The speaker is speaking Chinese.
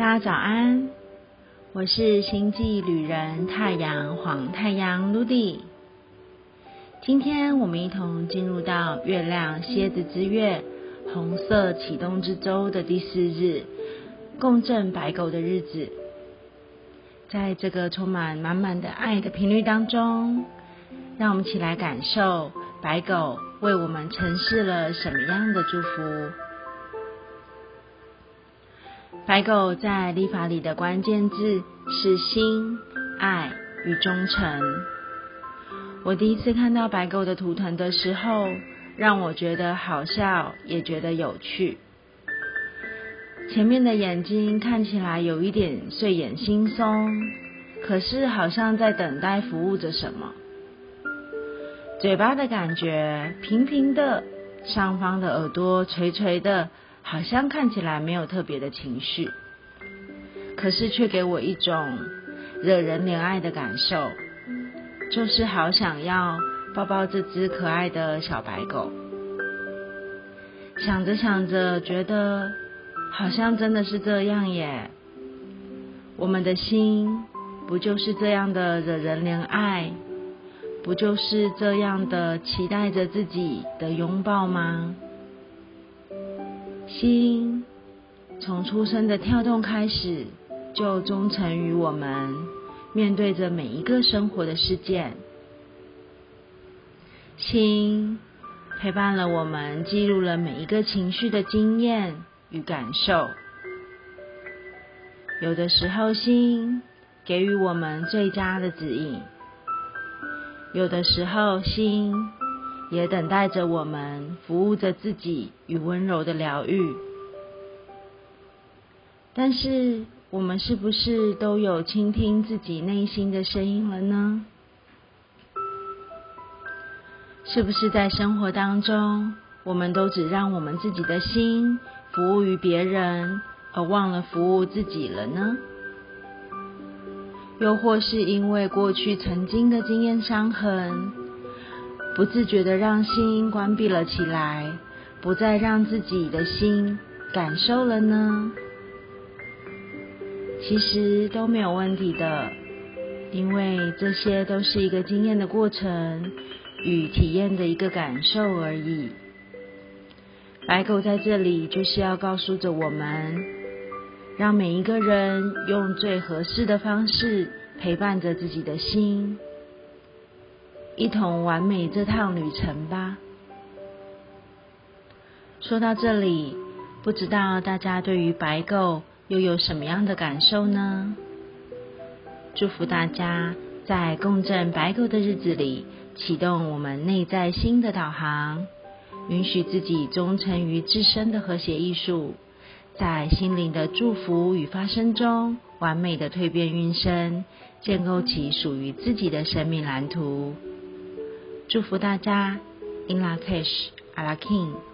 大家早安，我是星际旅人太阳黄太阳 Ludy。今天我们一同进入到月亮蝎子之月红色启动之周的第四日，共振白狗的日子。在这个充满满满的爱的频率当中，让我们一起来感受白狗为我们呈示了什么样的祝福。白狗在历法里的关键字是心、爱与忠诚。我第一次看到白狗的图腾的时候，让我觉得好笑，也觉得有趣。前面的眼睛看起来有一点睡眼惺忪，可是好像在等待服务着什么。嘴巴的感觉平平的，上方的耳朵垂垂的。好像看起来没有特别的情绪，可是却给我一种惹人怜爱的感受，就是好想要抱抱这只可爱的小白狗。想着想着，觉得好像真的是这样耶。我们的心不就是这样的惹人怜爱，不就是这样的期待着自己的拥抱吗？心从出生的跳动开始，就忠诚于我们，面对着每一个生活的事件。心陪伴了我们，记录了每一个情绪的经验与感受。有的时候，心给予我们最佳的指引；有的时候，心。也等待着我们，服务着自己与温柔的疗愈。但是，我们是不是都有倾听自己内心的声音了呢？是不是在生活当中，我们都只让我们自己的心服务于别人，而忘了服务自己了呢？又或是因为过去曾经的经验伤痕？不自觉的让心关闭了起来，不再让自己的心感受了呢？其实都没有问题的，因为这些都是一个经验的过程与体验的一个感受而已。白狗在这里就是要告诉着我们，让每一个人用最合适的方式陪伴着自己的心。一同完美这趟旅程吧。说到这里，不知道大家对于白狗又有什么样的感受呢？祝福大家在共振白狗的日子里，启动我们内在心的导航，允许自己忠诚于自身的和谐艺术，在心灵的祝福与发生中，完美的蜕变运生，建构起属于自己的生命蓝图。祝福大家，In La Cash, A La King。